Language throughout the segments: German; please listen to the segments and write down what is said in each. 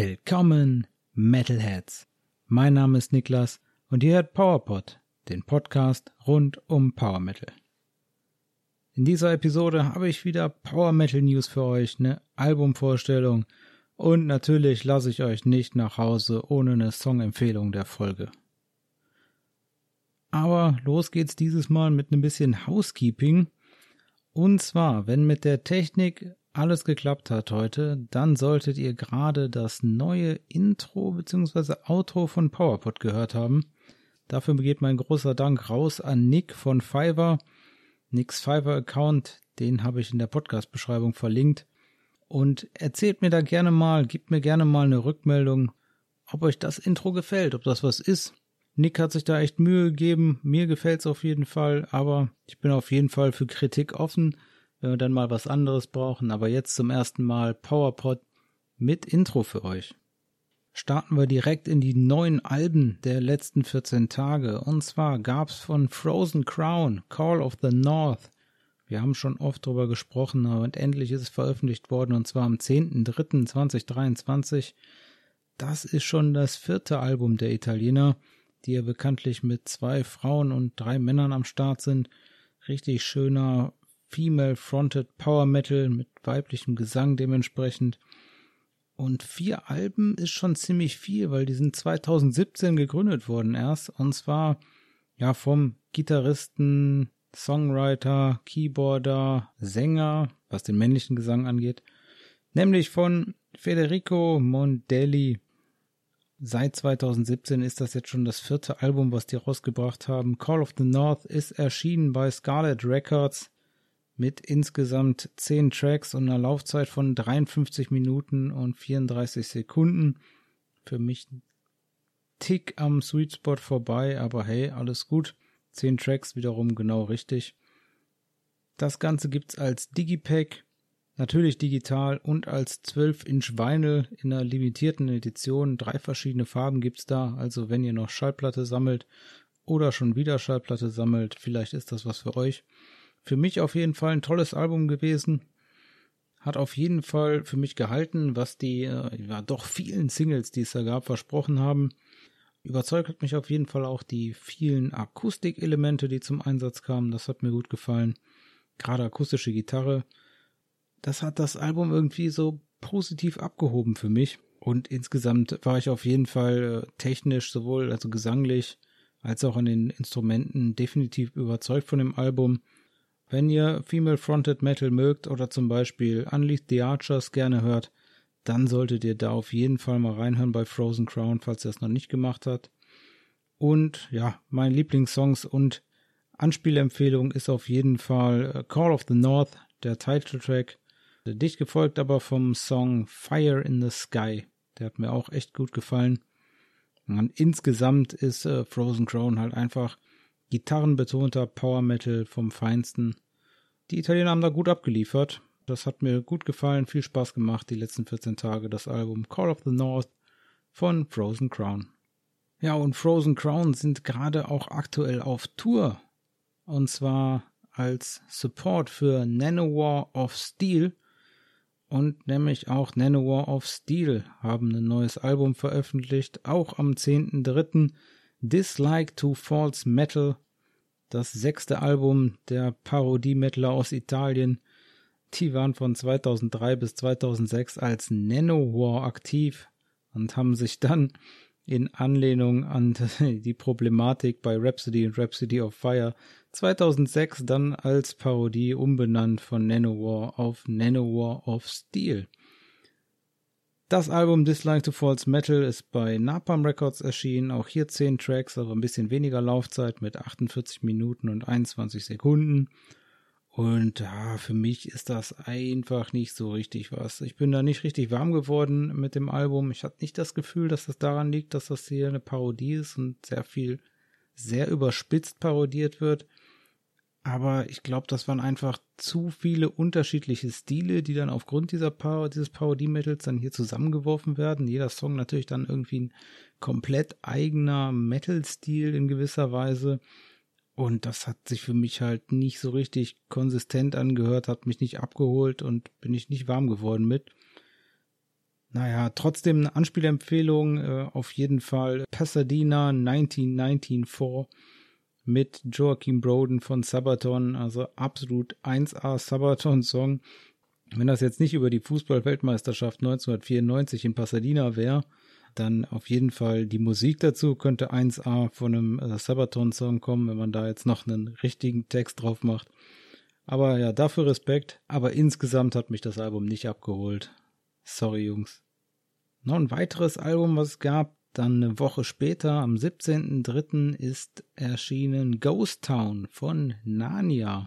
Willkommen, Metalheads. Mein Name ist Niklas und ihr hört PowerPod, den Podcast rund um Power Metal. In dieser Episode habe ich wieder Power Metal News für euch, eine Albumvorstellung und natürlich lasse ich euch nicht nach Hause ohne eine Songempfehlung der Folge. Aber los geht's dieses Mal mit ein bisschen Housekeeping. Und zwar, wenn mit der Technik alles geklappt hat heute, dann solltet ihr gerade das neue Intro bzw. Outro von PowerPod gehört haben. Dafür geht mein großer Dank raus an Nick von Fiverr. Nicks Fiverr Account, den habe ich in der Podcast-Beschreibung verlinkt. Und erzählt mir da gerne mal, gebt mir gerne mal eine Rückmeldung, ob euch das Intro gefällt, ob das was ist. Nick hat sich da echt Mühe gegeben, mir gefällt's auf jeden Fall, aber ich bin auf jeden Fall für Kritik offen wenn wir dann mal was anderes brauchen. Aber jetzt zum ersten Mal PowerPod mit Intro für euch. Starten wir direkt in die neuen Alben der letzten 14 Tage. Und zwar gab's von Frozen Crown Call of the North. Wir haben schon oft drüber gesprochen, und endlich ist es veröffentlicht worden, und zwar am 10.03.2023. Das ist schon das vierte Album der Italiener, die ja bekanntlich mit zwei Frauen und drei Männern am Start sind. Richtig schöner Female-Fronted Power Metal mit weiblichem Gesang dementsprechend. Und vier Alben ist schon ziemlich viel, weil die sind 2017 gegründet worden erst. Und zwar ja vom Gitarristen, Songwriter, Keyboarder, Sänger, was den männlichen Gesang angeht, nämlich von Federico Mondelli. Seit 2017 ist das jetzt schon das vierte Album, was die rausgebracht haben. Call of the North ist erschienen bei Scarlet Records mit insgesamt 10 Tracks und einer Laufzeit von 53 Minuten und 34 Sekunden. Für mich ein Tick am Sweet Spot vorbei, aber hey, alles gut. 10 Tracks wiederum genau richtig. Das Ganze gibt's als Digipack, natürlich digital und als 12-Inch Vinyl in einer limitierten Edition. Drei verschiedene Farben gibt's da, also wenn ihr noch Schallplatte sammelt oder schon wieder Schallplatte sammelt, vielleicht ist das was für euch. Für mich auf jeden Fall ein tolles Album gewesen. Hat auf jeden Fall für mich gehalten, was die äh, ja doch vielen Singles, die es da gab, versprochen haben. Überzeugt hat mich auf jeden Fall auch die vielen Akustikelemente, die zum Einsatz kamen. Das hat mir gut gefallen. Gerade akustische Gitarre. Das hat das Album irgendwie so positiv abgehoben für mich. Und insgesamt war ich auf jeden Fall äh, technisch, sowohl also gesanglich als auch an den Instrumenten definitiv überzeugt von dem Album. Wenn ihr Female Fronted Metal mögt oder zum Beispiel Unleashed the Archers gerne hört, dann solltet ihr da auf jeden Fall mal reinhören bei Frozen Crown, falls ihr es noch nicht gemacht habt. Und ja, mein Lieblingssongs und Anspielempfehlung ist auf jeden Fall äh, Call of the North, der Titeltrack. Dicht gefolgt aber vom Song Fire in the Sky. Der hat mir auch echt gut gefallen. Und insgesamt ist äh, Frozen Crown halt einfach gitarrenbetonter Power Metal vom Feinsten. Die Italiener haben da gut abgeliefert. Das hat mir gut gefallen, viel Spaß gemacht, die letzten 14 Tage, das Album Call of the North von Frozen Crown. Ja, und Frozen Crown sind gerade auch aktuell auf Tour. Und zwar als Support für Nanowar of Steel. Und nämlich auch Nanowar of Steel haben ein neues Album veröffentlicht, auch am 10.3. Dislike to False Metal, das sechste Album der Parodie-Metaler aus Italien. Die waren von 2003 bis 2006 als Nanowar aktiv und haben sich dann in Anlehnung an die Problematik bei Rhapsody und Rhapsody of Fire 2006 dann als Parodie umbenannt von Nanowar auf Nanowar of Steel. Das Album Dislike to False Metal ist bei Napalm Records erschienen. Auch hier 10 Tracks, aber ein bisschen weniger Laufzeit mit 48 Minuten und 21 Sekunden. Und ja, für mich ist das einfach nicht so richtig was. Ich bin da nicht richtig warm geworden mit dem Album. Ich hatte nicht das Gefühl, dass das daran liegt, dass das hier eine Parodie ist und sehr viel, sehr überspitzt parodiert wird. Aber ich glaube, das waren einfach zu viele unterschiedliche Stile, die dann aufgrund dieser Par dieses Parodie-Metals dann hier zusammengeworfen werden. Jeder Song natürlich dann irgendwie ein komplett eigener Metal-Stil in gewisser Weise. Und das hat sich für mich halt nicht so richtig konsistent angehört, hat mich nicht abgeholt und bin ich nicht warm geworden mit. Naja, trotzdem eine Anspielempfehlung, äh, auf jeden Fall Pasadena 1994 mit Joachim Broden von Sabaton, also absolut 1A Sabaton-Song. Wenn das jetzt nicht über die Fußball-Weltmeisterschaft 1994 in Pasadena wäre, dann auf jeden Fall die Musik dazu könnte 1A von einem äh, Sabaton-Song kommen, wenn man da jetzt noch einen richtigen Text drauf macht. Aber ja, dafür Respekt. Aber insgesamt hat mich das Album nicht abgeholt. Sorry, Jungs. Noch ein weiteres Album, was es gab, dann eine Woche später, am 17.03. ist erschienen Ghost Town von Narnia.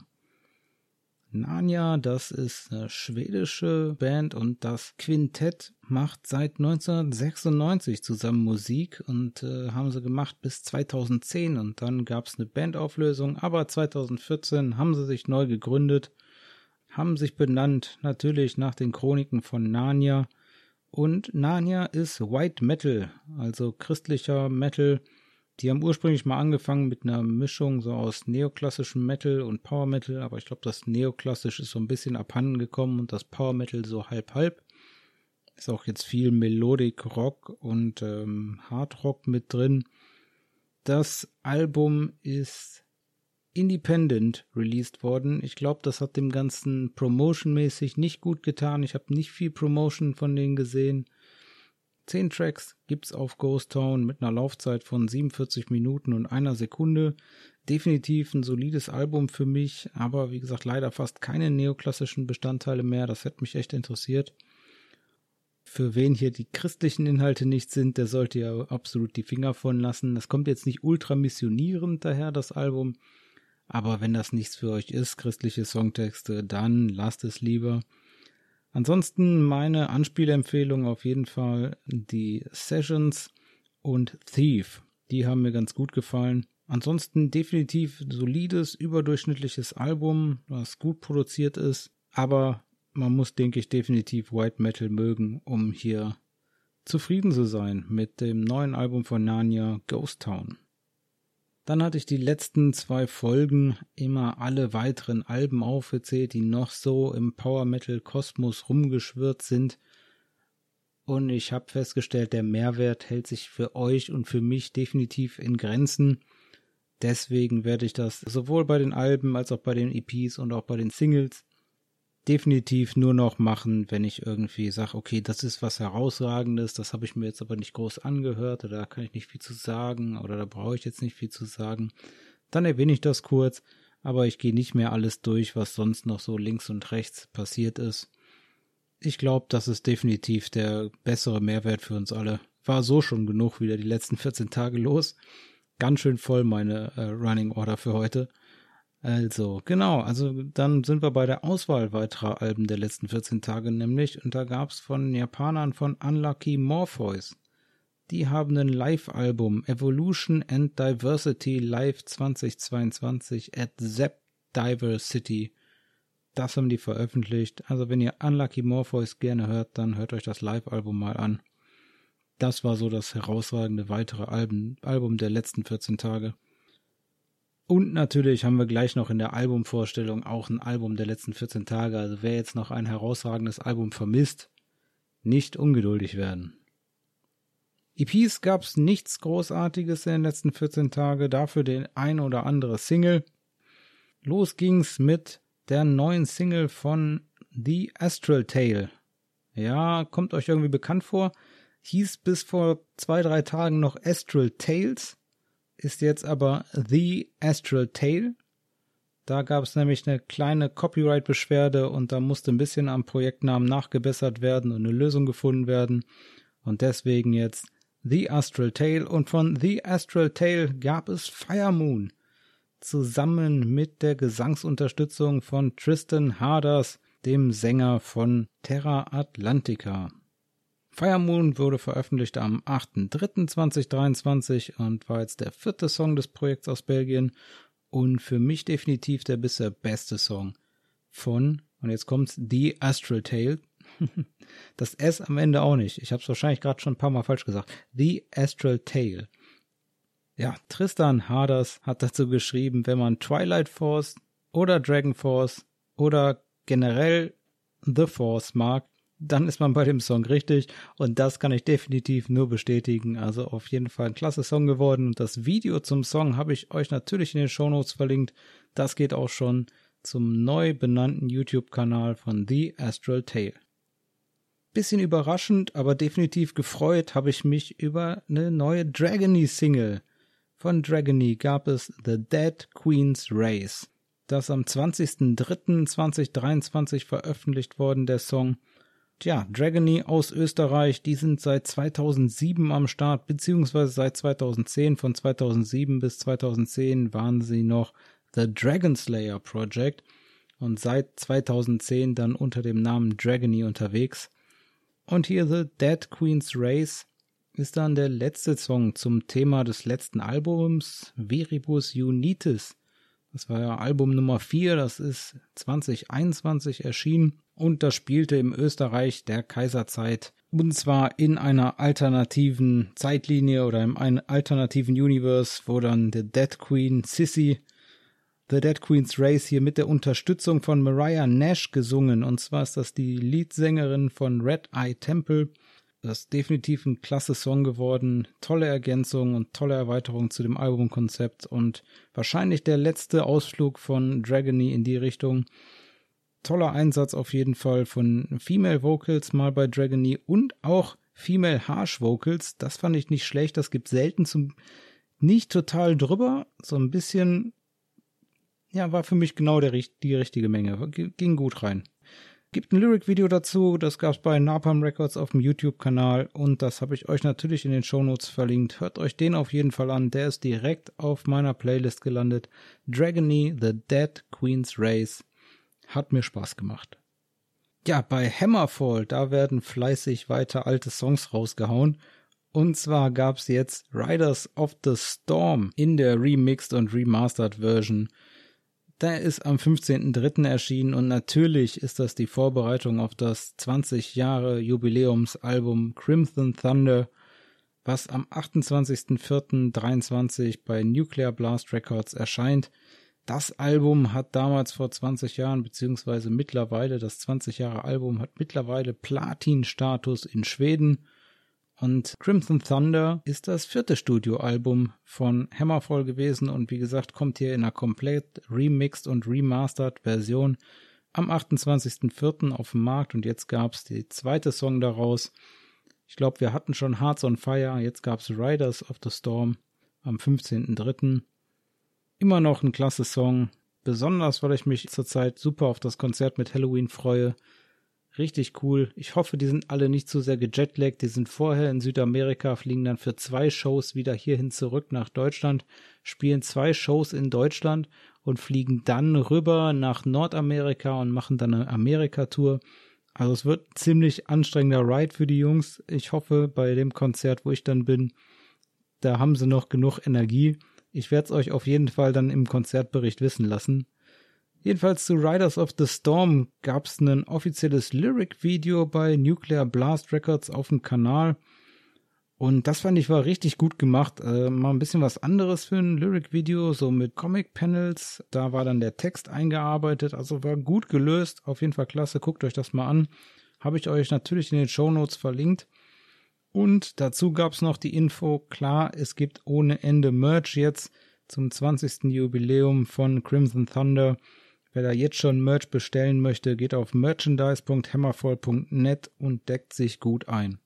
Narnia, das ist eine schwedische Band und das Quintett macht seit 1996 zusammen Musik und äh, haben sie gemacht bis 2010 und dann gab es eine Bandauflösung, aber 2014 haben sie sich neu gegründet, haben sich benannt natürlich nach den Chroniken von Narnia und Narnia ist White Metal, also christlicher Metal, die haben ursprünglich mal angefangen mit einer Mischung so aus neoklassischem Metal und Power Metal, aber ich glaube, das neoklassisch ist so ein bisschen abhanden gekommen und das Power Metal so halb halb. Ist auch jetzt viel Melodic Rock und ähm, Hard Rock mit drin. Das Album ist independent released worden. Ich glaube, das hat dem Ganzen promotionmäßig nicht gut getan. Ich habe nicht viel Promotion von denen gesehen. Zehn Tracks gibt's auf Ghost Town mit einer Laufzeit von 47 Minuten und einer Sekunde. Definitiv ein solides Album für mich, aber wie gesagt, leider fast keine neoklassischen Bestandteile mehr. Das hätte mich echt interessiert. Für wen hier die christlichen Inhalte nicht sind, der sollte ja absolut die Finger von lassen. Das kommt jetzt nicht ultra missionierend daher, das Album. Aber wenn das nichts für euch ist, christliche Songtexte, dann lasst es lieber. Ansonsten meine Anspielempfehlung auf jeden Fall die Sessions und Thief. Die haben mir ganz gut gefallen. Ansonsten definitiv solides, überdurchschnittliches Album, was gut produziert ist. Aber man muss, denke ich, definitiv White Metal mögen, um hier zufrieden zu sein mit dem neuen Album von Narnia, Ghost Town. Dann hatte ich die letzten zwei Folgen immer alle weiteren Alben aufgezählt, die noch so im Power Metal Kosmos rumgeschwirrt sind. Und ich habe festgestellt, der Mehrwert hält sich für euch und für mich definitiv in Grenzen. Deswegen werde ich das sowohl bei den Alben als auch bei den EPs und auch bei den Singles definitiv nur noch machen, wenn ich irgendwie sage, okay, das ist was herausragendes, das habe ich mir jetzt aber nicht groß angehört oder da kann ich nicht viel zu sagen oder da brauche ich jetzt nicht viel zu sagen. Dann erwähne ich das kurz, aber ich gehe nicht mehr alles durch, was sonst noch so links und rechts passiert ist. Ich glaube, das ist definitiv der bessere Mehrwert für uns alle. War so schon genug wieder die letzten 14 Tage los. Ganz schön voll meine äh, Running Order für heute. Also, genau, also dann sind wir bei der Auswahl weiterer Alben der letzten 14 Tage nämlich und da gab's von Japanern von Unlucky Morpheus. Die haben ein Live-Album Evolution and Diversity Live 2022 at Zep Diversity. Das haben die veröffentlicht. Also wenn ihr Unlucky Morpheus gerne hört, dann hört euch das Live-Album mal an. Das war so das herausragende weitere Album, Album der letzten 14 Tage. Und natürlich haben wir gleich noch in der Albumvorstellung auch ein Album der letzten 14 Tage. Also wer jetzt noch ein herausragendes Album vermisst, nicht ungeduldig werden. EPs gab's nichts Großartiges in den letzten 14 Tagen, dafür den ein oder andere Single. Los ging's mit der neuen Single von The Astral Tale. Ja, kommt euch irgendwie bekannt vor. Hieß bis vor zwei, drei Tagen noch Astral Tales ist jetzt aber The Astral Tale. Da gab es nämlich eine kleine Copyright-Beschwerde und da musste ein bisschen am Projektnamen nachgebessert werden und eine Lösung gefunden werden. Und deswegen jetzt The Astral Tale. Und von The Astral Tale gab es Fire Moon. Zusammen mit der Gesangsunterstützung von Tristan Harders, dem Sänger von Terra Atlantica. Fire Moon wurde veröffentlicht am 8.3.2023 und war jetzt der vierte Song des Projekts aus Belgien und für mich definitiv der bisher beste Song von, und jetzt kommt's, The Astral Tale. Das S am Ende auch nicht. Ich habe es wahrscheinlich gerade schon ein paar Mal falsch gesagt. The Astral Tale. Ja, Tristan Harders hat dazu geschrieben, wenn man Twilight Force oder Dragon Force oder generell The Force mag, dann ist man bei dem Song richtig und das kann ich definitiv nur bestätigen. Also auf jeden Fall ein klasse Song geworden und das Video zum Song habe ich euch natürlich in den Shownotes verlinkt. Das geht auch schon zum neu benannten YouTube-Kanal von The Astral Tale. Bisschen überraschend, aber definitiv gefreut habe ich mich über eine neue Dragony-Single. Von Dragony gab es The Dead Queen's Race. Das am 20.03.2023 veröffentlicht worden, der Song. Tja, Dragony aus Österreich, die sind seit 2007 am Start, beziehungsweise seit 2010. Von 2007 bis 2010 waren sie noch The Dragon Slayer Project und seit 2010 dann unter dem Namen Dragony unterwegs. Und hier The Dead Queen's Race ist dann der letzte Song zum Thema des letzten Albums Veribus Unitis. Das war ja Album Nummer 4, das ist 2021 erschienen und das spielte im Österreich der Kaiserzeit und zwar in einer alternativen Zeitlinie oder in einem alternativen Universe, wo dann The Dead Queen Sissy The Dead Queen's Race hier mit der Unterstützung von Mariah Nash gesungen und zwar ist das die Leadsängerin von Red Eye Temple. Das ist definitiv ein klasse Song geworden, tolle Ergänzung und tolle Erweiterung zu dem Albumkonzept und wahrscheinlich der letzte Ausflug von Dragony in die Richtung toller Einsatz auf jeden Fall von Female Vocals mal bei Dragony und auch Female Harsh Vocals. Das fand ich nicht schlecht. Das gibt selten zum nicht total drüber, so ein bisschen. Ja, war für mich genau der, die richtige Menge. Ging gut rein. Gibt ein Lyric-Video dazu, das gab's bei Napalm Records auf dem YouTube-Kanal und das habe ich euch natürlich in den Shownotes verlinkt. Hört euch den auf jeden Fall an, der ist direkt auf meiner Playlist gelandet. Dragony, The Dead Queen's Race hat mir Spaß gemacht. Ja, bei Hammerfall, da werden fleißig weiter alte Songs rausgehauen. Und zwar gab's jetzt Riders of the Storm in der Remixed und Remastered Version. Der ist am 15.03. erschienen und natürlich ist das die Vorbereitung auf das 20 Jahre Jubiläumsalbum Crimson Thunder, was am 28.04.23 bei Nuclear Blast Records erscheint. Das Album hat damals vor 20 Jahren, beziehungsweise mittlerweile, das 20 Jahre Album hat mittlerweile Platin-Status in Schweden. Und Crimson Thunder ist das vierte Studioalbum von Hammerfall gewesen und wie gesagt kommt hier in einer komplett remixed und remastered Version am 28.04. auf dem Markt und jetzt gab's die zweite Song daraus. Ich glaube, wir hatten schon Hearts on Fire, jetzt gab's Riders of the Storm am 15.03 immer noch ein klasse Song. Besonders, weil ich mich zurzeit super auf das Konzert mit Halloween freue. Richtig cool. Ich hoffe, die sind alle nicht zu sehr gejetlaggt. Die sind vorher in Südamerika, fliegen dann für zwei Shows wieder hierhin zurück nach Deutschland, spielen zwei Shows in Deutschland und fliegen dann rüber nach Nordamerika und machen dann eine Amerika-Tour. Also es wird ein ziemlich anstrengender Ride für die Jungs. Ich hoffe, bei dem Konzert, wo ich dann bin, da haben sie noch genug Energie. Ich werde es euch auf jeden Fall dann im Konzertbericht wissen lassen. Jedenfalls zu Riders of the Storm gab es ein offizielles Lyric-Video bei Nuclear Blast Records auf dem Kanal. Und das fand ich war richtig gut gemacht. Äh, mal ein bisschen was anderes für ein Lyric-Video, so mit Comic-Panels. Da war dann der Text eingearbeitet, also war gut gelöst. Auf jeden Fall klasse, guckt euch das mal an. Habe ich euch natürlich in den Show Notes verlinkt. Und dazu gab's noch die Info, klar, es gibt ohne Ende Merch jetzt zum 20. Jubiläum von Crimson Thunder. Wer da jetzt schon Merch bestellen möchte, geht auf merchandise.hammerfall.net und deckt sich gut ein.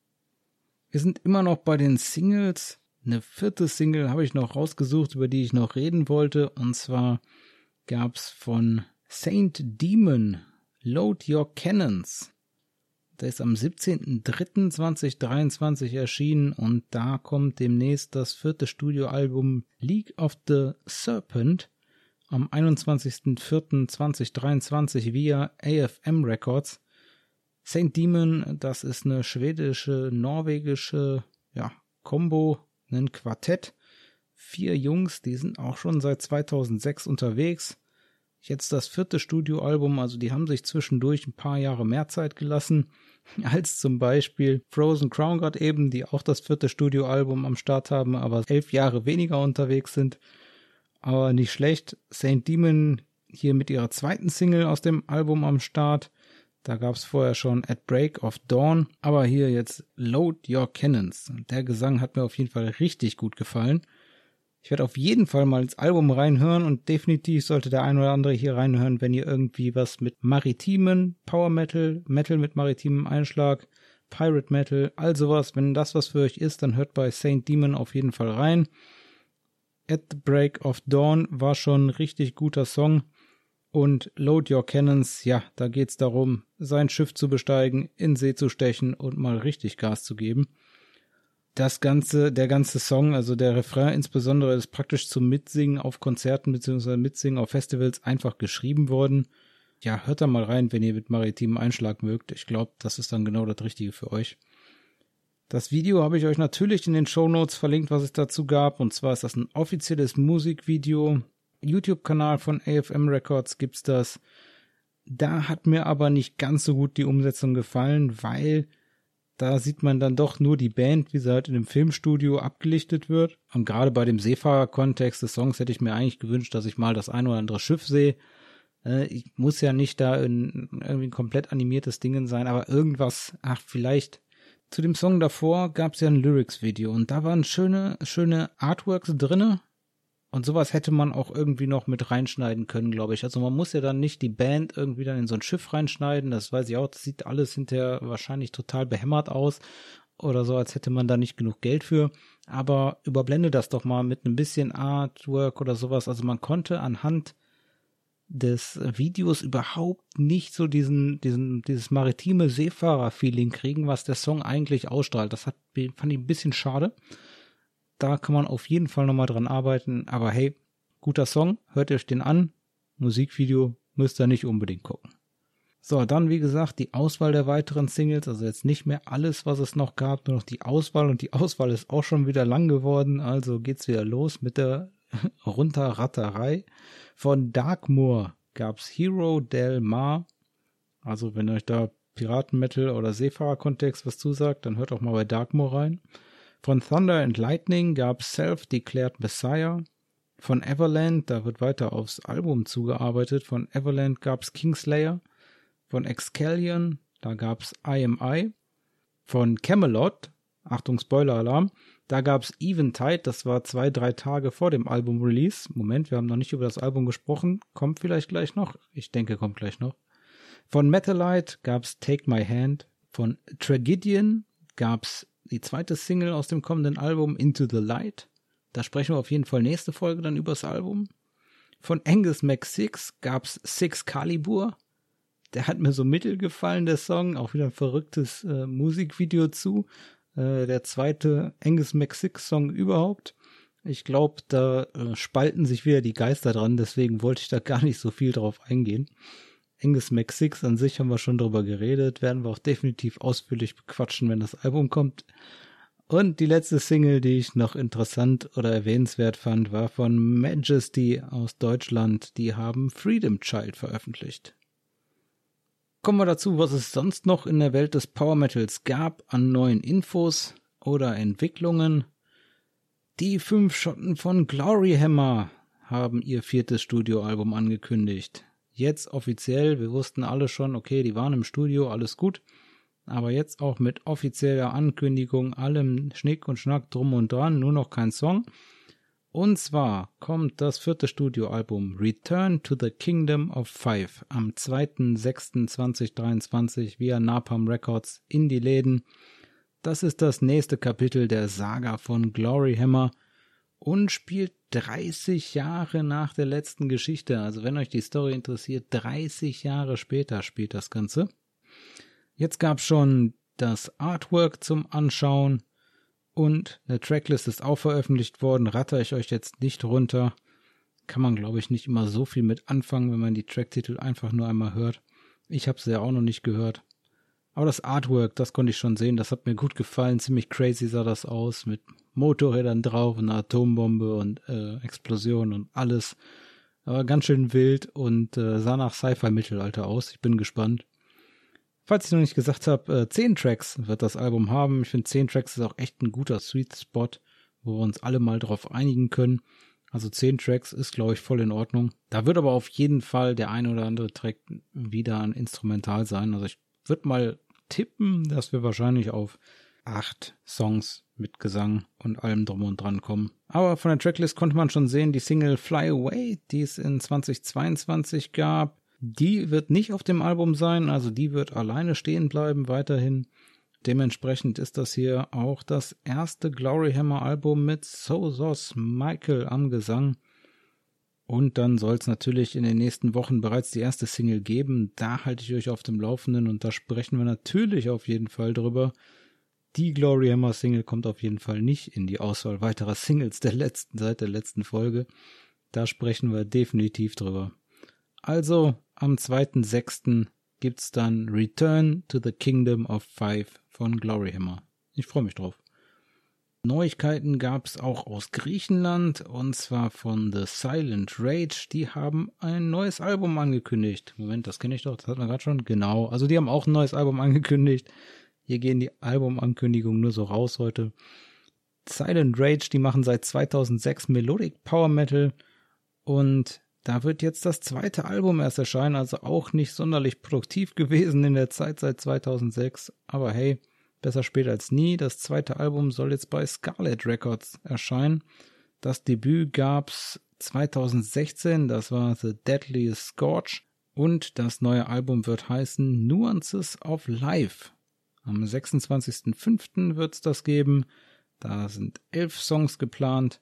Wir sind immer noch bei den Singles. Eine vierte Single habe ich noch rausgesucht, über die ich noch reden wollte. Und zwar gab's von Saint Demon Load Your Cannons. Der ist am 17.03.2023 erschienen und da kommt demnächst das vierte Studioalbum League of the Serpent am 21.04.2023 via AFM Records. Saint Demon, das ist eine schwedische, norwegische, ja, Combo, ein Quartett. Vier Jungs, die sind auch schon seit 2006 unterwegs. Jetzt das vierte Studioalbum, also die haben sich zwischendurch ein paar Jahre mehr Zeit gelassen als zum Beispiel Frozen Crown God eben, die auch das vierte Studioalbum am Start haben, aber elf Jahre weniger unterwegs sind. Aber nicht schlecht. Saint Demon hier mit ihrer zweiten Single aus dem Album am Start. Da gab es vorher schon At Break of Dawn, aber hier jetzt Load Your Cannons. Der Gesang hat mir auf jeden Fall richtig gut gefallen. Ich werde auf jeden Fall mal ins Album reinhören und definitiv sollte der ein oder andere hier reinhören, wenn ihr irgendwie was mit maritimen Power Metal, Metal mit maritimem Einschlag, Pirate Metal, all sowas, wenn das was für euch ist, dann hört bei Saint Demon auf jeden Fall rein. At the Break of Dawn war schon ein richtig guter Song. Und Load Your Cannons, ja, da geht's darum, sein Schiff zu besteigen, in See zu stechen und mal richtig Gas zu geben. Das ganze, der ganze Song, also der Refrain insbesondere, ist praktisch zum Mitsingen auf Konzerten bzw. Mitsingen auf Festivals einfach geschrieben worden. Ja, hört da mal rein, wenn ihr mit maritimem Einschlag mögt. Ich glaube, das ist dann genau das Richtige für euch. Das Video habe ich euch natürlich in den Show Notes verlinkt, was es dazu gab. Und zwar ist das ein offizielles Musikvideo YouTube-Kanal von AFM Records gibt's das. Da hat mir aber nicht ganz so gut die Umsetzung gefallen, weil da sieht man dann doch nur die Band, wie sie halt in dem Filmstudio abgelichtet wird. Und gerade bei dem Seefahrer-Kontext des Songs hätte ich mir eigentlich gewünscht, dass ich mal das ein oder andere Schiff sehe. Äh, ich muss ja nicht da in irgendwie ein komplett animiertes Ding sein, aber irgendwas, ach, vielleicht. Zu dem Song davor gab es ja ein Lyrics-Video und da waren schöne, schöne Artworks drinne und sowas hätte man auch irgendwie noch mit reinschneiden können, glaube ich. Also man muss ja dann nicht die Band irgendwie dann in so ein Schiff reinschneiden. Das weiß ich auch. Das sieht alles hinterher wahrscheinlich total behämmert aus. Oder so, als hätte man da nicht genug Geld für. Aber überblende das doch mal mit ein bisschen Artwork oder sowas. Also man konnte anhand des Videos überhaupt nicht so diesen, diesen, dieses maritime Seefahrer-Feeling kriegen, was der Song eigentlich ausstrahlt. Das hat, fand ich ein bisschen schade da kann man auf jeden Fall nochmal dran arbeiten. Aber hey, guter Song, hört euch den an. Musikvideo müsst ihr nicht unbedingt gucken. So, dann wie gesagt die Auswahl der weiteren Singles, also jetzt nicht mehr alles, was es noch gab, nur noch die Auswahl und die Auswahl ist auch schon wieder lang geworden, also geht's wieder los mit der Runterratterei. Von Darkmoor gab's Hero Del Mar, also wenn euch da Piratenmetal oder Seefahrer-Kontext was zusagt, dann hört auch mal bei Darkmoor rein. Von Thunder and Lightning gab es Self-Declared Messiah. Von Everland, da wird weiter aufs Album zugearbeitet. Von Everland gab es Kingslayer. Von Excalion, da gab es IMI. Von Camelot, Achtung Spoiler-Alarm, da gab es Eventide, das war zwei, drei Tage vor dem Album-Release. Moment, wir haben noch nicht über das Album gesprochen. Kommt vielleicht gleich noch? Ich denke, kommt gleich noch. Von Metalite gab es Take My Hand. Von Tragedian gab es die zweite Single aus dem kommenden Album Into the Light. Da sprechen wir auf jeden Fall nächste Folge dann über das Album. Von Angus Mac 6 gab's Six Calibur. Der hat mir so mittel gefallen, der Song. Auch wieder ein verrücktes äh, Musikvideo zu. Äh, der zweite Angus Mac 6 Song überhaupt. Ich glaube, da äh, spalten sich wieder die Geister dran, deswegen wollte ich da gar nicht so viel drauf eingehen. Angus Mac 6 an sich haben wir schon drüber geredet, werden wir auch definitiv ausführlich bequatschen, wenn das Album kommt. Und die letzte Single, die ich noch interessant oder erwähnenswert fand, war von Majesty aus Deutschland. Die haben Freedom Child veröffentlicht. Kommen wir dazu, was es sonst noch in der Welt des Power Metals gab an neuen Infos oder Entwicklungen. Die fünf Schotten von Gloryhammer haben ihr viertes Studioalbum angekündigt jetzt offiziell, wir wussten alle schon, okay, die waren im Studio, alles gut, aber jetzt auch mit offizieller Ankündigung, allem Schnick und Schnack drum und dran, nur noch kein Song. Und zwar kommt das vierte Studioalbum Return to the Kingdom of Five am 2.6.2023 via Napalm Records in die Läden. Das ist das nächste Kapitel der Saga von Gloryhammer und spielt 30 Jahre nach der letzten Geschichte. Also wenn euch die Story interessiert, 30 Jahre später spielt das Ganze. Jetzt gab es schon das Artwork zum Anschauen und eine Tracklist ist auch veröffentlicht worden. Ratter ich euch jetzt nicht runter. Kann man, glaube ich, nicht immer so viel mit anfangen, wenn man die Tracktitel einfach nur einmal hört. Ich habe sie ja auch noch nicht gehört. Aber das Artwork, das konnte ich schon sehen, das hat mir gut gefallen. Ziemlich crazy sah das aus mit Motorrädern drauf, eine Atombombe und äh, Explosion und alles. Aber ganz schön wild und äh, sah nach Sci-Fi-Mittelalter aus. Ich bin gespannt. Falls ich noch nicht gesagt habe, äh, zehn Tracks wird das Album haben. Ich finde, zehn Tracks ist auch echt ein guter Sweet Spot, wo wir uns alle mal drauf einigen können. Also zehn Tracks ist, glaube ich, voll in Ordnung. Da wird aber auf jeden Fall der eine oder andere Track wieder ein Instrumental sein. Also ich würde mal tippen, dass wir wahrscheinlich auf acht Songs mit Gesang und allem drum und dran kommen. Aber von der Tracklist konnte man schon sehen, die Single Fly Away, die es in 2022 gab, die wird nicht auf dem Album sein, also die wird alleine stehen bleiben weiterhin. Dementsprechend ist das hier auch das erste Glory Hammer Album mit Sozos Michael am Gesang. Und dann soll es natürlich in den nächsten Wochen bereits die erste Single geben. Da halte ich euch auf dem Laufenden und da sprechen wir natürlich auf jeden Fall drüber. Die Glory Hammer Single kommt auf jeden Fall nicht in die Auswahl weiterer Singles der letzten, seit der letzten Folge. Da sprechen wir definitiv drüber. Also, am 2.6. gibt's dann Return to the Kingdom of Five von Glory Hammer. Ich freue mich drauf. Neuigkeiten gab's auch aus Griechenland und zwar von The Silent Rage. Die haben ein neues Album angekündigt. Moment, das kenne ich doch, das hatten wir gerade schon. Genau, also die haben auch ein neues Album angekündigt. Hier gehen die Albumankündigungen nur so raus heute. Silent Rage, die machen seit 2006 Melodic Power Metal und da wird jetzt das zweite Album erst erscheinen, also auch nicht sonderlich produktiv gewesen in der Zeit seit 2006. Aber hey, besser spät als nie. Das zweite Album soll jetzt bei Scarlet Records erscheinen. Das Debüt gab's 2016, das war The Deadly Scorch. Und das neue Album wird heißen Nuances of Life. Am 26.05. wird's das geben. Da sind elf Songs geplant.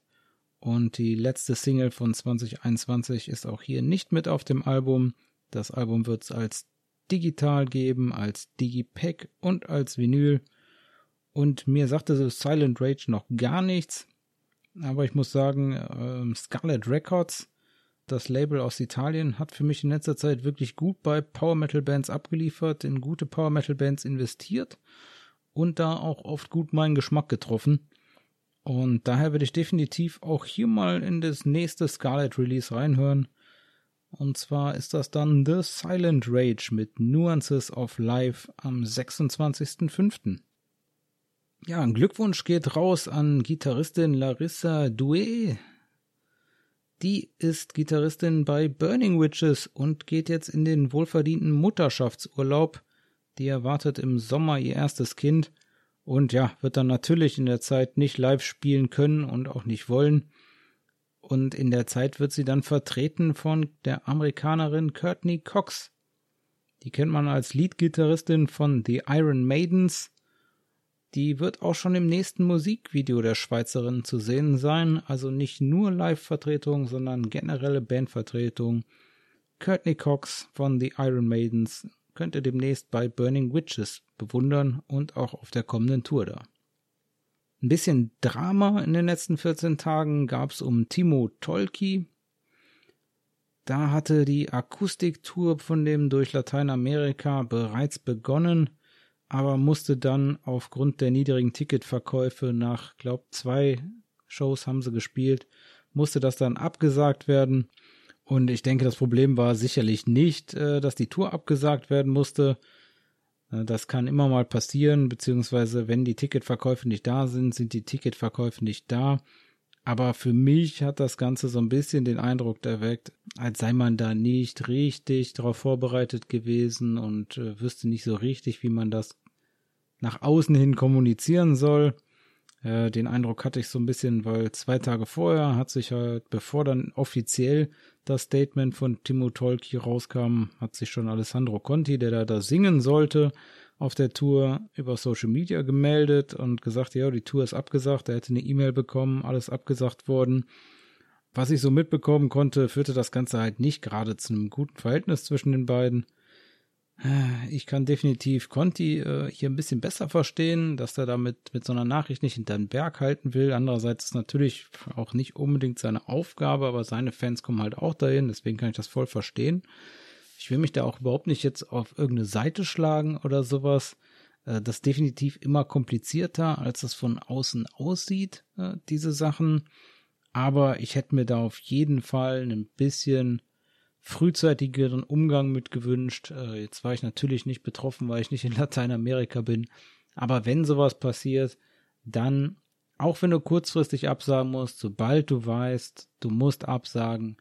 Und die letzte Single von 2021 ist auch hier nicht mit auf dem Album. Das Album wird es als digital geben, als Digipack und als Vinyl. Und mir sagte so Silent Rage noch gar nichts. Aber ich muss sagen, äh, Scarlet Records, das Label aus Italien, hat für mich in letzter Zeit wirklich gut bei Power Metal Bands abgeliefert, in gute Power Metal Bands investiert und da auch oft gut meinen Geschmack getroffen. Und daher werde ich definitiv auch hier mal in das nächste Scarlet Release reinhören. Und zwar ist das dann The Silent Rage mit Nuances of Life am 26.05. Ja, ein Glückwunsch geht raus an Gitarristin Larissa Due. Die ist Gitarristin bei Burning Witches und geht jetzt in den wohlverdienten Mutterschaftsurlaub. Die erwartet im Sommer ihr erstes Kind und ja, wird dann natürlich in der Zeit nicht live spielen können und auch nicht wollen. Und in der Zeit wird sie dann vertreten von der Amerikanerin Courtney Cox. Die kennt man als Leadgitarristin von The Iron Maidens. Die wird auch schon im nächsten Musikvideo der Schweizerin zu sehen sein, also nicht nur Live-Vertretung, sondern generelle Bandvertretung. Courtney Cox von The Iron Maidens könnt ihr demnächst bei Burning Witches bewundern und auch auf der kommenden Tour da. Ein bisschen Drama in den letzten 14 Tagen gab es um Timo Tolki. Da hatte die Akustiktour von dem durch Lateinamerika bereits begonnen, aber musste dann aufgrund der niedrigen Ticketverkäufe nach, glaub, zwei Shows haben sie gespielt, musste das dann abgesagt werden. Und ich denke, das Problem war sicherlich nicht, äh, dass die Tour abgesagt werden musste. Äh, das kann immer mal passieren, beziehungsweise wenn die Ticketverkäufe nicht da sind, sind die Ticketverkäufe nicht da. Aber für mich hat das Ganze so ein bisschen den Eindruck erweckt, als sei man da nicht richtig darauf vorbereitet gewesen und äh, wüsste nicht so richtig, wie man das nach außen hin kommunizieren soll. Äh, den Eindruck hatte ich so ein bisschen, weil zwei Tage vorher hat sich halt, bevor dann offiziell das Statement von Timo Tolki rauskam, hat sich schon Alessandro Conti, der da, da singen sollte, auf der Tour über Social Media gemeldet und gesagt, ja, die Tour ist abgesagt, er hätte eine E-Mail bekommen, alles abgesagt worden. Was ich so mitbekommen konnte, führte das Ganze halt nicht gerade zu einem guten Verhältnis zwischen den beiden. Ich kann definitiv Conti äh, hier ein bisschen besser verstehen, dass er damit mit so einer Nachricht nicht hinter den Berg halten will. Andererseits ist natürlich auch nicht unbedingt seine Aufgabe, aber seine Fans kommen halt auch dahin, deswegen kann ich das voll verstehen. Ich will mich da auch überhaupt nicht jetzt auf irgendeine Seite schlagen oder sowas. Äh, das ist definitiv immer komplizierter, als das von außen aussieht, äh, diese Sachen. Aber ich hätte mir da auf jeden Fall ein bisschen frühzeitigeren Umgang mit gewünscht. Äh, jetzt war ich natürlich nicht betroffen, weil ich nicht in Lateinamerika bin. Aber wenn sowas passiert, dann Auch wenn du kurzfristig absagen musst, sobald du weißt, du musst absagen,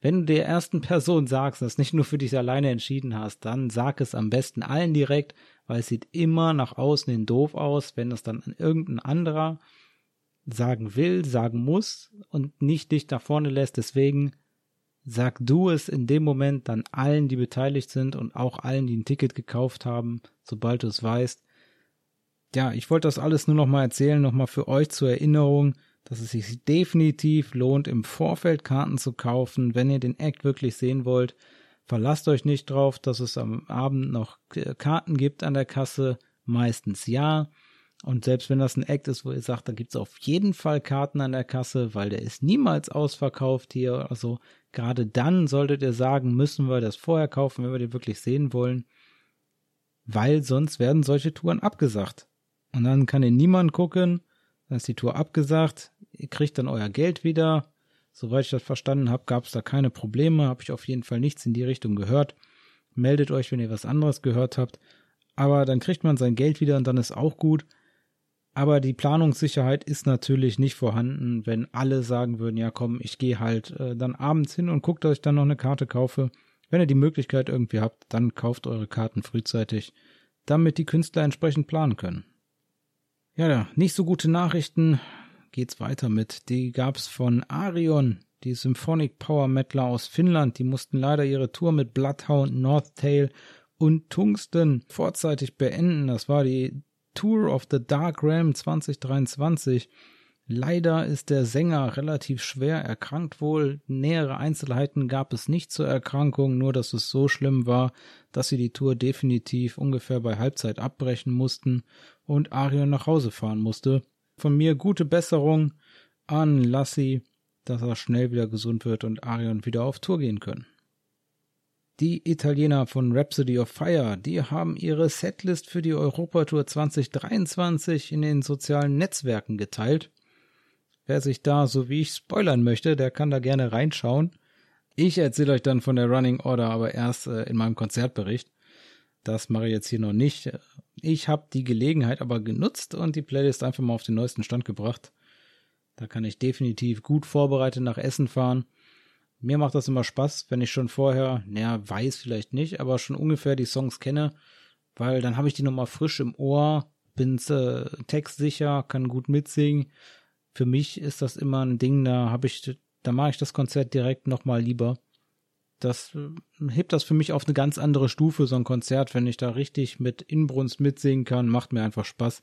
wenn du der ersten Person sagst, dass nicht nur für dich alleine entschieden hast, dann sag es am besten allen direkt, weil es sieht immer nach außen hin doof aus, wenn es dann an irgendein anderer sagen will, sagen muss und nicht dich nach vorne lässt. Deswegen sag du es in dem Moment dann allen, die beteiligt sind und auch allen, die ein Ticket gekauft haben, sobald du es weißt. Ja, ich wollte das alles nur noch mal erzählen, noch mal für euch zur Erinnerung, dass es sich definitiv lohnt, im Vorfeld Karten zu kaufen, wenn ihr den Act wirklich sehen wollt. Verlasst euch nicht drauf, dass es am Abend noch Karten gibt an der Kasse. Meistens ja. Und selbst wenn das ein Act ist, wo ihr sagt, da gibt es auf jeden Fall Karten an der Kasse, weil der ist niemals ausverkauft hier. Also gerade dann solltet ihr sagen, müssen wir das vorher kaufen, wenn wir den wirklich sehen wollen. Weil sonst werden solche Touren abgesagt. Und dann kann ihr niemand gucken, dann ist die Tour abgesagt, ihr kriegt dann euer Geld wieder. Soweit ich das verstanden habe, gab es da keine Probleme, habe ich auf jeden Fall nichts in die Richtung gehört. Meldet euch, wenn ihr was anderes gehört habt. Aber dann kriegt man sein Geld wieder und dann ist auch gut. Aber die Planungssicherheit ist natürlich nicht vorhanden, wenn alle sagen würden, ja komm, ich gehe halt äh, dann abends hin und guckt, dass ich dann noch eine Karte kaufe. Wenn ihr die Möglichkeit irgendwie habt, dann kauft eure Karten frühzeitig, damit die Künstler entsprechend planen können. Ja, nicht so gute Nachrichten geht's weiter mit. Die gab's von Arion, die Symphonic Power Metaler aus Finnland. Die mussten leider ihre Tour mit Bloodhound, Northtail und Tungsten vorzeitig beenden. Das war die Tour of the Dark Realm 2023. Leider ist der Sänger relativ schwer erkrankt wohl. Nähere Einzelheiten gab es nicht zur Erkrankung, nur dass es so schlimm war, dass sie die Tour definitiv ungefähr bei Halbzeit abbrechen mussten und Arion nach Hause fahren musste. Von mir gute Besserung an Lassie, dass er schnell wieder gesund wird und Arion wieder auf Tour gehen können. Die Italiener von Rhapsody of Fire, die haben ihre Setlist für die Europatour 2023 in den sozialen Netzwerken geteilt. Wer sich da so wie ich spoilern möchte, der kann da gerne reinschauen. Ich erzähle euch dann von der Running Order aber erst äh, in meinem Konzertbericht. Das mache ich jetzt hier noch nicht. Ich habe die Gelegenheit aber genutzt und die Playlist einfach mal auf den neuesten Stand gebracht. Da kann ich definitiv gut vorbereitet nach Essen fahren mir macht das immer Spaß, wenn ich schon vorher, naja, weiß vielleicht nicht, aber schon ungefähr die Songs kenne, weil dann habe ich die nochmal frisch im Ohr, bin äh, textsicher, kann gut mitsingen. Für mich ist das immer ein Ding, da habe ich, da mache ich das Konzert direkt nochmal lieber. Das äh, hebt das für mich auf eine ganz andere Stufe, so ein Konzert, wenn ich da richtig mit Inbrunst mitsingen kann, macht mir einfach Spaß.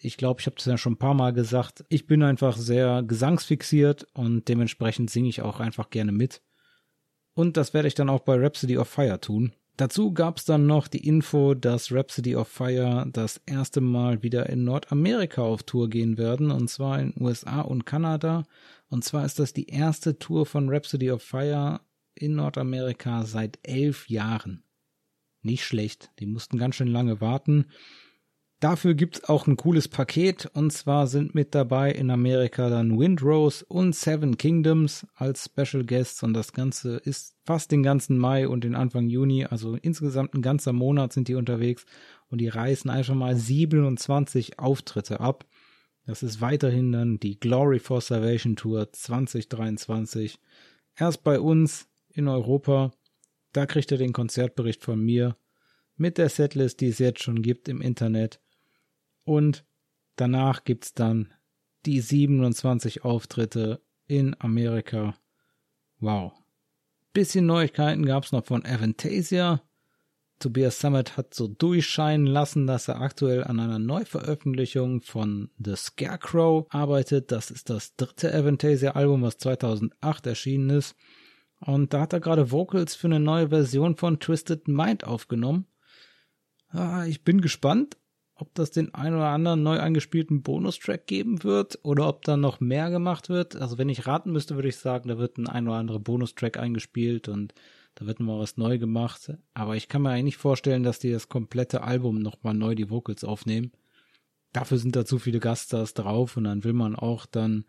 Ich glaube, ich habe das ja schon ein paar Mal gesagt. Ich bin einfach sehr gesangsfixiert und dementsprechend singe ich auch einfach gerne mit. Und das werde ich dann auch bei Rhapsody of Fire tun. Dazu gab es dann noch die Info, dass Rhapsody of Fire das erste Mal wieder in Nordamerika auf Tour gehen werden, und zwar in USA und Kanada. Und zwar ist das die erste Tour von Rhapsody of Fire in Nordamerika seit elf Jahren. Nicht schlecht, die mussten ganz schön lange warten. Dafür gibt's auch ein cooles Paket und zwar sind mit dabei in Amerika dann Windrose und Seven Kingdoms als Special Guests und das Ganze ist fast den ganzen Mai und den Anfang Juni, also insgesamt ein ganzer Monat sind die unterwegs und die reißen einfach mal 27 Auftritte ab. Das ist weiterhin dann die Glory for Salvation Tour 2023. Erst bei uns in Europa, da kriegt ihr den Konzertbericht von mir mit der Setlist, die es jetzt schon gibt im Internet und danach gibt's dann die 27 Auftritte in Amerika. Wow. Bisschen Neuigkeiten gab's noch von Avantasia. Tobias Summit hat so durchscheinen lassen, dass er aktuell an einer Neuveröffentlichung von The Scarecrow arbeitet. Das ist das dritte Avantasia-Album, was 2008 erschienen ist. Und da hat er gerade Vocals für eine neue Version von Twisted Mind aufgenommen. Ah, ich bin gespannt ob das den ein oder anderen neu eingespielten Bonustrack geben wird oder ob da noch mehr gemacht wird. Also wenn ich raten müsste, würde ich sagen, da wird ein ein oder andere Bonustrack eingespielt und da wird nochmal was neu gemacht. Aber ich kann mir eigentlich vorstellen, dass die das komplette Album nochmal neu die Vocals aufnehmen. Dafür sind da zu viele Gaststars drauf und dann will man auch dann,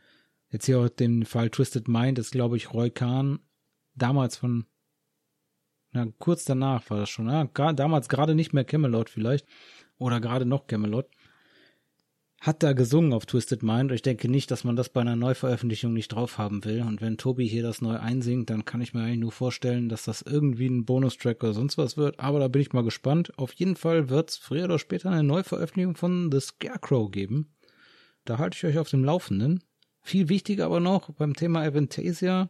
jetzt hier auch den Fall Twisted Mind ist, glaube ich, Roy Kahn, damals von, na, kurz danach war das schon, ja, damals gerade nicht mehr Camelot vielleicht oder gerade noch Camelot. hat da gesungen auf Twisted Mind. Ich denke nicht, dass man das bei einer Neuveröffentlichung nicht drauf haben will. Und wenn Tobi hier das neu einsingt, dann kann ich mir eigentlich nur vorstellen, dass das irgendwie ein Bonustrack oder sonst was wird. Aber da bin ich mal gespannt. Auf jeden Fall wird es früher oder später eine Neuveröffentlichung von The Scarecrow geben. Da halte ich euch auf dem Laufenden. Viel wichtiger aber noch beim Thema Aventasia.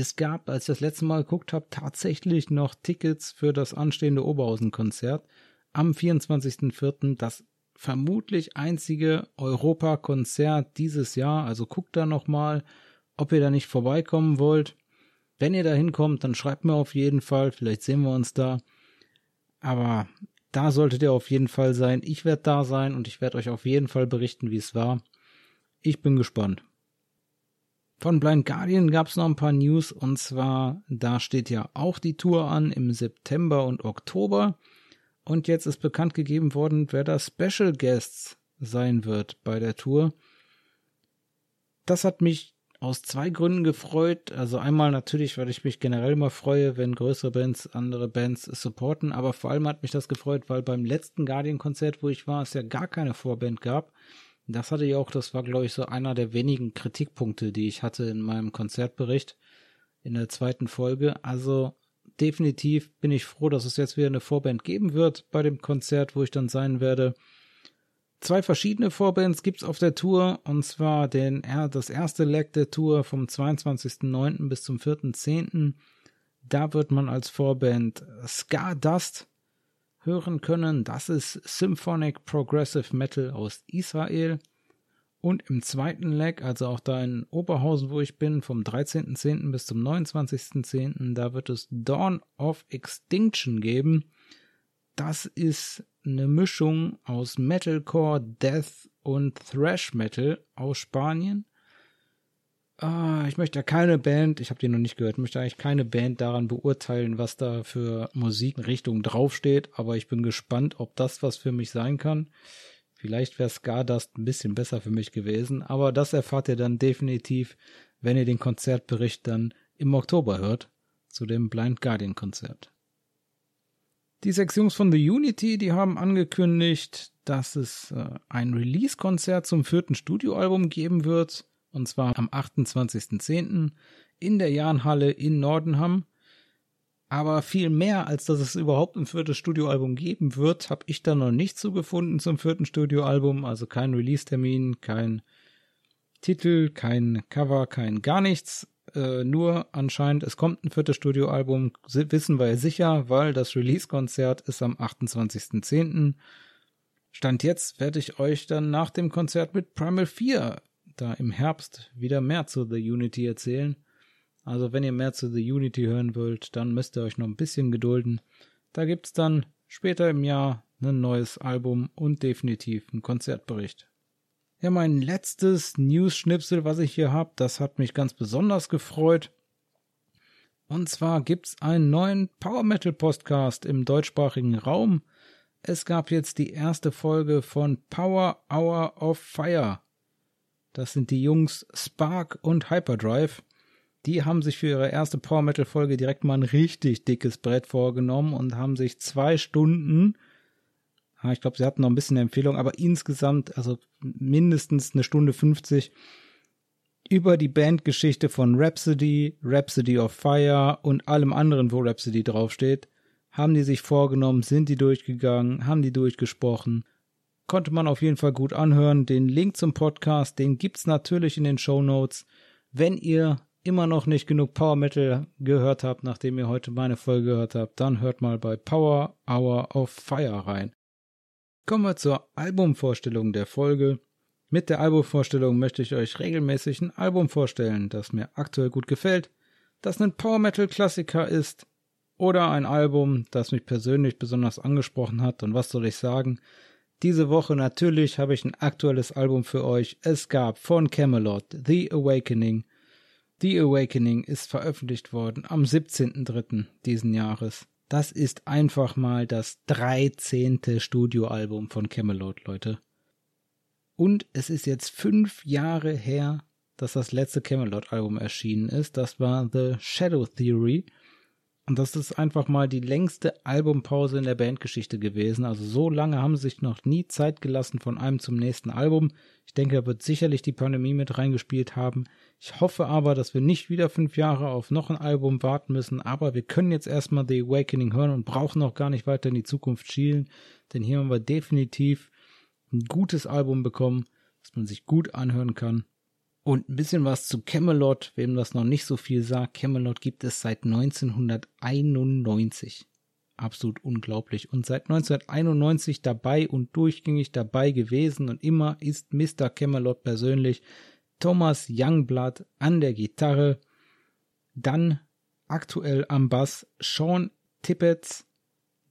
Es gab, als ich das letzte Mal geguckt habe, tatsächlich noch Tickets für das anstehende Oberhausen-Konzert am 24.04. Das vermutlich einzige Europakonzert dieses Jahr. Also guckt da nochmal, ob ihr da nicht vorbeikommen wollt. Wenn ihr da hinkommt, dann schreibt mir auf jeden Fall. Vielleicht sehen wir uns da. Aber da solltet ihr auf jeden Fall sein. Ich werde da sein und ich werde euch auf jeden Fall berichten, wie es war. Ich bin gespannt. Von Blind Guardian gab es noch ein paar News und zwar, da steht ja auch die Tour an im September und Oktober. Und jetzt ist bekannt gegeben worden, wer da Special Guests sein wird bei der Tour. Das hat mich aus zwei Gründen gefreut. Also einmal natürlich, weil ich mich generell immer freue, wenn größere Bands andere Bands supporten, aber vor allem hat mich das gefreut, weil beim letzten Guardian-Konzert, wo ich war, es ja gar keine Vorband gab. Das hatte ich auch, das war, glaube ich, so einer der wenigen Kritikpunkte, die ich hatte in meinem Konzertbericht in der zweiten Folge. Also definitiv bin ich froh, dass es jetzt wieder eine Vorband geben wird bei dem Konzert, wo ich dann sein werde. Zwei verschiedene Vorbands gibt's auf der Tour, und zwar den, das erste Leg der Tour vom 22.09. bis zum 4.10. Da wird man als Vorband Ska Dust hören können. Das ist Symphonic Progressive Metal aus Israel. Und im zweiten Leg, also auch da in Oberhausen, wo ich bin, vom 13.10. bis zum 29.10., da wird es Dawn of Extinction geben. Das ist eine Mischung aus Metalcore, Death und Thrash Metal aus Spanien. Ah, ich möchte ja keine Band, ich habe die noch nicht gehört, möchte eigentlich keine Band daran beurteilen, was da für Musikrichtung draufsteht, aber ich bin gespannt, ob das was für mich sein kann. Vielleicht wäre Stardust ein bisschen besser für mich gewesen, aber das erfahrt ihr dann definitiv, wenn ihr den Konzertbericht dann im Oktober hört, zu dem Blind Guardian Konzert. Die sechs Jungs von The Unity, die haben angekündigt, dass es äh, ein Release-Konzert zum vierten Studioalbum geben wird, und zwar am 28.10. in der Jahnhalle in Nordenham. Aber viel mehr, als dass es überhaupt ein viertes Studioalbum geben wird, habe ich da noch nicht so gefunden zum vierten Studioalbum. Also kein Release-Termin, kein Titel, kein Cover, kein gar nichts. Äh, nur anscheinend, es kommt ein viertes Studioalbum, wissen wir ja sicher, weil das Release-Konzert ist am 28.10. Stand jetzt werde ich euch dann nach dem Konzert mit Primal 4 da im Herbst wieder mehr zu The Unity erzählen. Also wenn ihr mehr zu The Unity hören wollt, dann müsst ihr euch noch ein bisschen gedulden. Da gibt's dann später im Jahr ein neues Album und definitiv einen Konzertbericht. Ja, mein letztes News-Schnipsel, was ich hier habe, das hat mich ganz besonders gefreut. Und zwar gibt's einen neuen Power Metal Podcast im deutschsprachigen Raum. Es gab jetzt die erste Folge von Power Hour of Fire. Das sind die Jungs Spark und Hyperdrive die haben sich für ihre erste Power Metal Folge direkt mal ein richtig dickes Brett vorgenommen und haben sich zwei Stunden, ich glaube, sie hatten noch ein bisschen Empfehlung, aber insgesamt, also mindestens eine Stunde 50 über die Bandgeschichte von Rhapsody, Rhapsody of Fire und allem anderen, wo Rhapsody draufsteht, haben die sich vorgenommen, sind die durchgegangen, haben die durchgesprochen. Konnte man auf jeden Fall gut anhören. Den Link zum Podcast, den gibt's natürlich in den Show Notes. Wenn ihr immer noch nicht genug Power Metal gehört habt, nachdem ihr heute meine Folge gehört habt, dann hört mal bei Power Hour of Fire rein. Kommen wir zur Albumvorstellung der Folge. Mit der Albumvorstellung möchte ich euch regelmäßig ein Album vorstellen, das mir aktuell gut gefällt, das ein Power Metal Klassiker ist oder ein Album, das mich persönlich besonders angesprochen hat und was soll ich sagen? Diese Woche natürlich habe ich ein aktuelles Album für euch. Es gab von Camelot The Awakening The Awakening ist veröffentlicht worden am 17.03. diesen Jahres. Das ist einfach mal das 13. Studioalbum von Camelot, Leute. Und es ist jetzt fünf Jahre her, dass das letzte Camelot-Album erschienen ist. Das war The Shadow Theory. Und das ist einfach mal die längste Albumpause in der Bandgeschichte gewesen. Also so lange haben sie sich noch nie Zeit gelassen von einem zum nächsten Album. Ich denke, da wird sicherlich die Pandemie mit reingespielt haben. Ich hoffe aber, dass wir nicht wieder fünf Jahre auf noch ein Album warten müssen. Aber wir können jetzt erstmal The Awakening hören und brauchen auch gar nicht weiter in die Zukunft schielen. Denn hier haben wir definitiv ein gutes Album bekommen, das man sich gut anhören kann. Und ein bisschen was zu Camelot, wem das noch nicht so viel sagt. Camelot gibt es seit 1991. Absolut unglaublich. Und seit 1991 dabei und durchgängig dabei gewesen und immer ist Mr. Camelot persönlich Thomas Youngblood an der Gitarre. Dann aktuell am Bass Sean Tippets,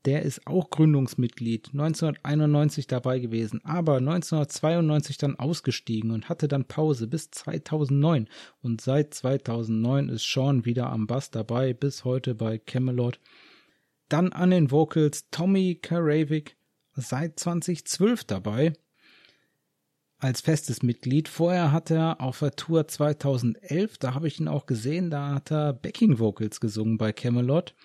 der ist auch Gründungsmitglied, 1991 dabei gewesen, aber 1992 dann ausgestiegen und hatte dann Pause bis 2009. Und seit 2009 ist Sean wieder am Bass dabei, bis heute bei Camelot. Dann an den Vocals Tommy Karavik, seit 2012 dabei, als festes Mitglied. Vorher hat er auf der Tour 2011, da habe ich ihn auch gesehen, da hat er Backing Vocals gesungen bei Camelot.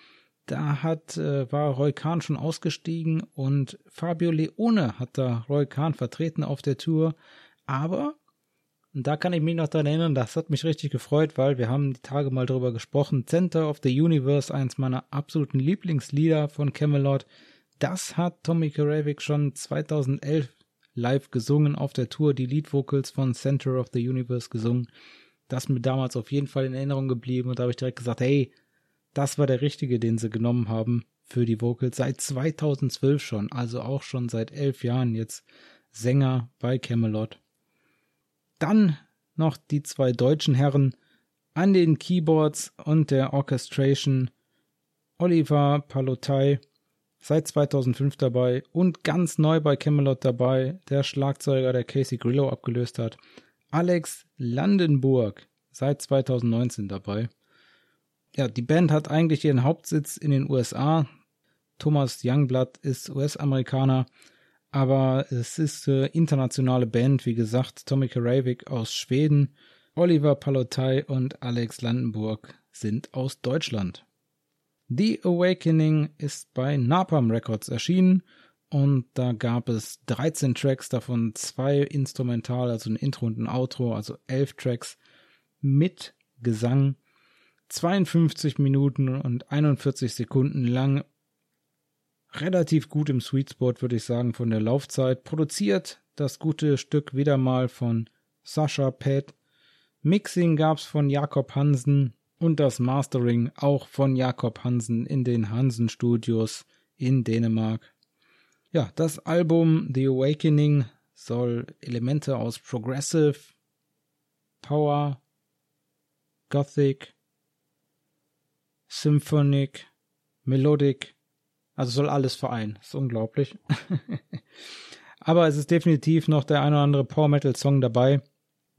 Da hat, äh, war Roy Kahn schon ausgestiegen und Fabio Leone hat da Roy Kahn vertreten auf der Tour. Aber, und da kann ich mich noch daran erinnern, das hat mich richtig gefreut, weil wir haben die Tage mal drüber gesprochen. Center of the Universe, eins meiner absoluten Lieblingslieder von Camelot. Das hat Tommy Karavik schon 2011 live gesungen auf der Tour, die Lead Vocals von Center of the Universe gesungen. Das ist mir damals auf jeden Fall in Erinnerung geblieben und da habe ich direkt gesagt, hey, das war der richtige, den sie genommen haben für die Vocals. Seit 2012 schon, also auch schon seit elf Jahren jetzt Sänger bei Camelot. Dann noch die zwei deutschen Herren an den Keyboards und der Orchestration. Oliver Palotai seit 2005 dabei und ganz neu bei Camelot dabei, der Schlagzeuger, der Casey Grillo abgelöst hat, Alex Landenburg seit 2019 dabei ja, die Band hat eigentlich ihren Hauptsitz in den USA. Thomas Youngblood ist US-Amerikaner, aber es ist eine internationale Band, wie gesagt, Tommy Karavik aus Schweden, Oliver Palotai und Alex Landenburg sind aus Deutschland. The Awakening ist bei Napalm Records erschienen und da gab es 13 Tracks, davon zwei instrumental, also ein Intro und ein Outro, also 11 Tracks mit Gesang 52 Minuten und 41 Sekunden lang. Relativ gut im Sweet Spot, würde ich sagen, von der Laufzeit. Produziert das gute Stück wieder mal von Sascha Pett. Mixing gab's von Jakob Hansen und das Mastering auch von Jakob Hansen in den Hansen Studios in Dänemark. Ja, das Album The Awakening soll Elemente aus Progressive, Power, Gothic, Symphonic, Melodic, also soll alles vereinen. ist unglaublich. Aber es ist definitiv noch der ein oder andere Power Metal Song dabei.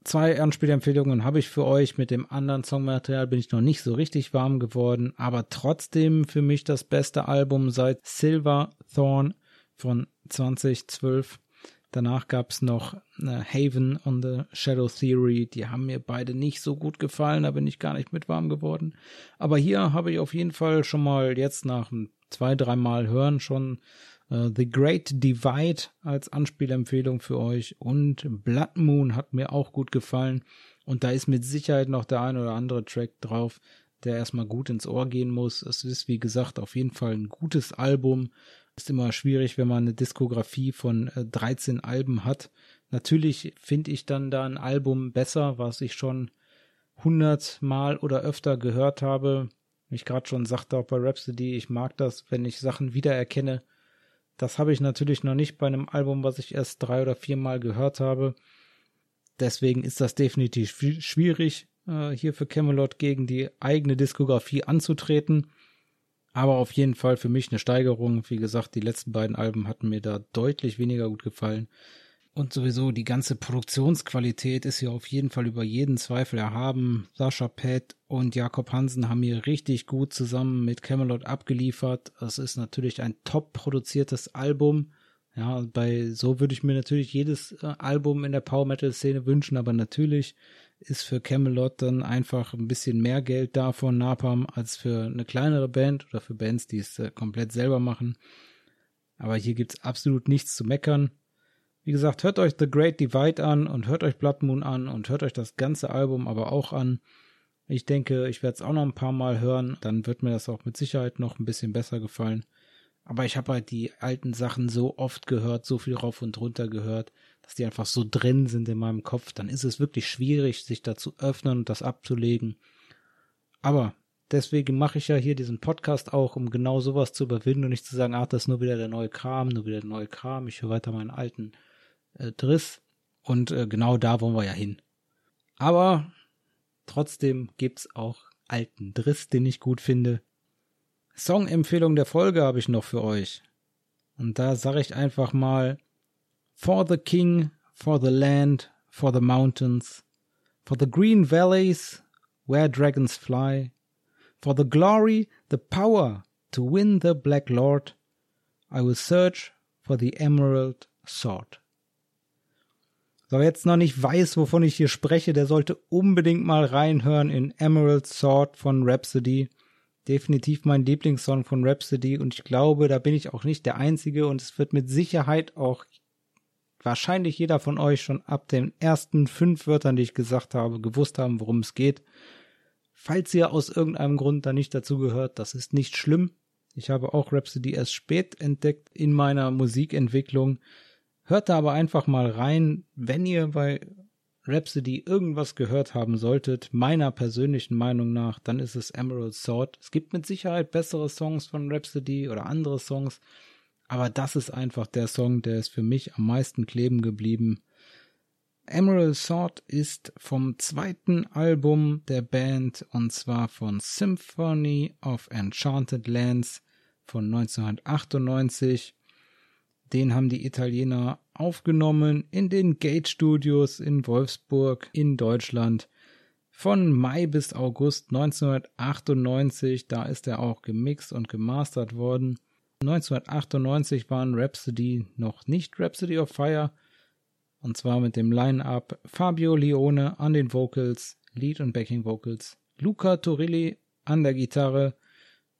Zwei Anspielempfehlungen habe ich für euch. Mit dem anderen Songmaterial bin ich noch nicht so richtig warm geworden, aber trotzdem für mich das beste Album seit Silver Thorn von 2012. Danach gab es noch äh, Haven on the Shadow Theory. Die haben mir beide nicht so gut gefallen, da bin ich gar nicht mit warm geworden. Aber hier habe ich auf jeden Fall schon mal jetzt nach zwei, dreimal hören schon äh, The Great Divide als Anspielempfehlung für euch und Blood Moon hat mir auch gut gefallen. Und da ist mit Sicherheit noch der ein oder andere Track drauf, der erstmal gut ins Ohr gehen muss. Es ist, wie gesagt, auf jeden Fall ein gutes Album ist immer schwierig, wenn man eine Diskografie von äh, 13 Alben hat. Natürlich finde ich dann da ein Album besser, was ich schon 100 Mal oder öfter gehört habe. Ich gerade schon sagte auch bei Rhapsody, ich mag das, wenn ich Sachen wiedererkenne. Das habe ich natürlich noch nicht bei einem Album, was ich erst drei oder vier Mal gehört habe. Deswegen ist das definitiv schwierig, äh, hier für Camelot gegen die eigene Diskografie anzutreten. Aber auf jeden Fall für mich eine Steigerung. Wie gesagt, die letzten beiden Alben hatten mir da deutlich weniger gut gefallen. Und sowieso die ganze Produktionsqualität ist ja auf jeden Fall über jeden Zweifel erhaben. Sascha Pett und Jakob Hansen haben hier richtig gut zusammen mit Camelot abgeliefert. Es ist natürlich ein top produziertes Album. Ja, bei so würde ich mir natürlich jedes äh, Album in der Power Metal Szene wünschen, aber natürlich ist für Camelot dann einfach ein bisschen mehr Geld da von Napalm als für eine kleinere Band oder für Bands, die es äh, komplett selber machen. Aber hier gibt's absolut nichts zu meckern. Wie gesagt, hört euch The Great Divide an und hört euch Blood Moon an und hört euch das ganze Album aber auch an. Ich denke, ich werde es auch noch ein paar Mal hören, dann wird mir das auch mit Sicherheit noch ein bisschen besser gefallen. Aber ich habe halt die alten Sachen so oft gehört, so viel rauf und runter gehört, dass die einfach so drin sind in meinem Kopf. Dann ist es wirklich schwierig, sich da zu öffnen und das abzulegen. Aber deswegen mache ich ja hier diesen Podcast auch, um genau sowas zu überwinden und nicht zu sagen, ach, das ist nur wieder der neue Kram, nur wieder der neue Kram. Ich höre weiter meinen alten äh, Driss. Und äh, genau da wollen wir ja hin. Aber trotzdem gibt's auch alten Driss, den ich gut finde. Songempfehlung der Folge habe ich noch für euch. Und da sage ich einfach mal For the King, for the land, for the mountains, for the green valleys where dragons fly, for the glory, the power to win the Black Lord, I will search for the emerald sword. So, jetzt noch nicht weiß, wovon ich hier spreche, der sollte unbedingt mal reinhören in Emerald Sword von Rhapsody definitiv mein Lieblingssong von Rhapsody und ich glaube, da bin ich auch nicht der Einzige und es wird mit Sicherheit auch wahrscheinlich jeder von euch schon ab den ersten fünf Wörtern, die ich gesagt habe, gewusst haben, worum es geht. Falls ihr aus irgendeinem Grund da nicht dazu gehört, das ist nicht schlimm. Ich habe auch Rhapsody erst spät entdeckt in meiner Musikentwicklung. Hört da aber einfach mal rein, wenn ihr bei Rhapsody irgendwas gehört haben solltet, meiner persönlichen Meinung nach, dann ist es Emerald Sword. Es gibt mit Sicherheit bessere Songs von Rhapsody oder andere Songs, aber das ist einfach der Song, der ist für mich am meisten kleben geblieben. Emerald Sword ist vom zweiten Album der Band und zwar von Symphony of Enchanted Lands von 1998. Den haben die Italiener aufgenommen in den Gate Studios in Wolfsburg in Deutschland von Mai bis August 1998. Da ist er auch gemixt und gemastert worden. 1998 waren Rhapsody noch nicht Rhapsody of Fire. Und zwar mit dem Line-Up Fabio Leone an den Vocals, Lead und Backing Vocals, Luca Torilli an der Gitarre,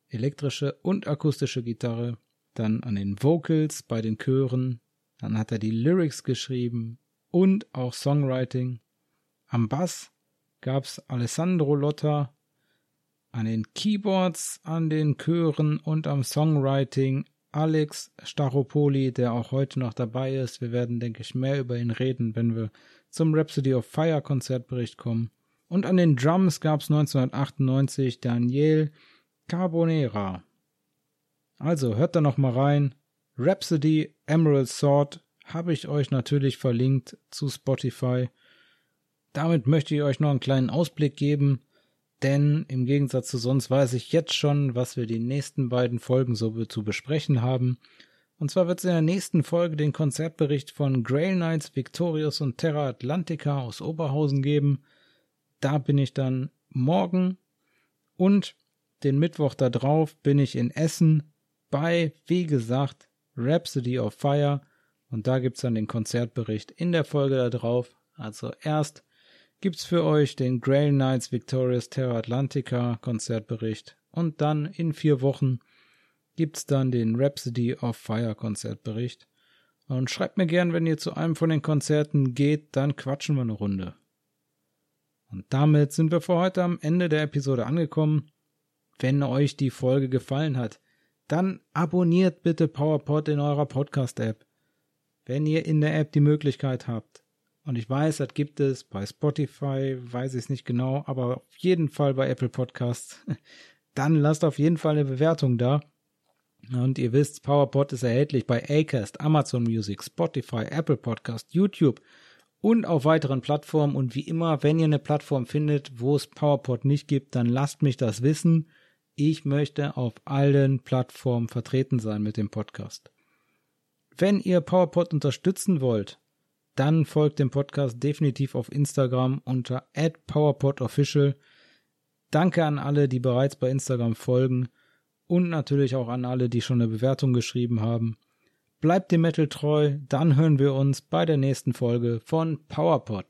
elektrische und akustische Gitarre, dann an den Vocals bei den Chören, dann hat er die Lyrics geschrieben und auch Songwriting. Am Bass gab's Alessandro Lotta, an den Keyboards, an den Chören und am Songwriting Alex Staropoli, der auch heute noch dabei ist. Wir werden, denke ich, mehr über ihn reden, wenn wir zum Rhapsody of Fire Konzertbericht kommen. Und an den Drums gab's 1998 Daniel Carbonera. Also hört da noch mal rein. Rhapsody Emerald Sword habe ich euch natürlich verlinkt zu Spotify. Damit möchte ich euch noch einen kleinen Ausblick geben, denn im Gegensatz zu sonst weiß ich jetzt schon, was wir die nächsten beiden Folgen so zu besprechen haben. Und zwar wird es in der nächsten Folge den Konzertbericht von Grail Knights, Victorious und Terra Atlantica aus Oberhausen geben. Da bin ich dann morgen und den Mittwoch darauf bin ich in Essen bei, wie gesagt, Rhapsody of Fire. Und da gibt's dann den Konzertbericht in der Folge da drauf. Also erst gibt's für euch den Grail Knights Victorious Terra Atlantica Konzertbericht. Und dann in vier Wochen gibt's dann den Rhapsody of Fire Konzertbericht. Und schreibt mir gern, wenn ihr zu einem von den Konzerten geht, dann quatschen wir eine Runde. Und damit sind wir für heute am Ende der Episode angekommen. Wenn euch die Folge gefallen hat, dann abonniert bitte PowerPod in eurer Podcast-App, wenn ihr in der App die Möglichkeit habt. Und ich weiß, das gibt es bei Spotify, weiß ich es nicht genau, aber auf jeden Fall bei Apple Podcasts. Dann lasst auf jeden Fall eine Bewertung da. Und ihr wisst, PowerPod ist erhältlich bei Acast, Amazon Music, Spotify, Apple Podcast, YouTube und auf weiteren Plattformen. Und wie immer, wenn ihr eine Plattform findet, wo es PowerPod nicht gibt, dann lasst mich das wissen ich möchte auf allen Plattformen vertreten sein mit dem Podcast. Wenn ihr PowerPod unterstützen wollt, dann folgt dem Podcast definitiv auf Instagram unter @powerpodofficial. Danke an alle, die bereits bei Instagram folgen und natürlich auch an alle, die schon eine Bewertung geschrieben haben. Bleibt dem Metal treu, dann hören wir uns bei der nächsten Folge von PowerPod.